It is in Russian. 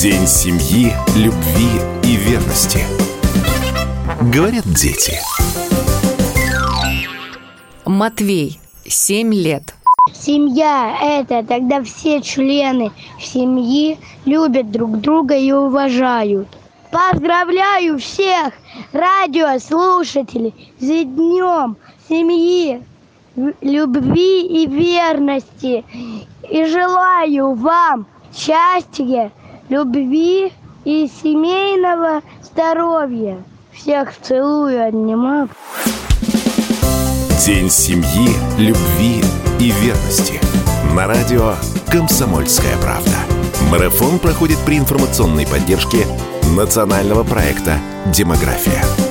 День семьи, любви и верности. Говорят дети. Матвей, 7 лет. Семья – это тогда все члены семьи любят друг друга и уважают. Поздравляю всех радиослушателей с Днем семьи, любви и верности. И желаю вам счастья, любви и семейного здоровья. Всех целую, обнимаю. День семьи, любви и верности. На радио «Комсомольская правда». Марафон проходит при информационной поддержке национального проекта «Демография».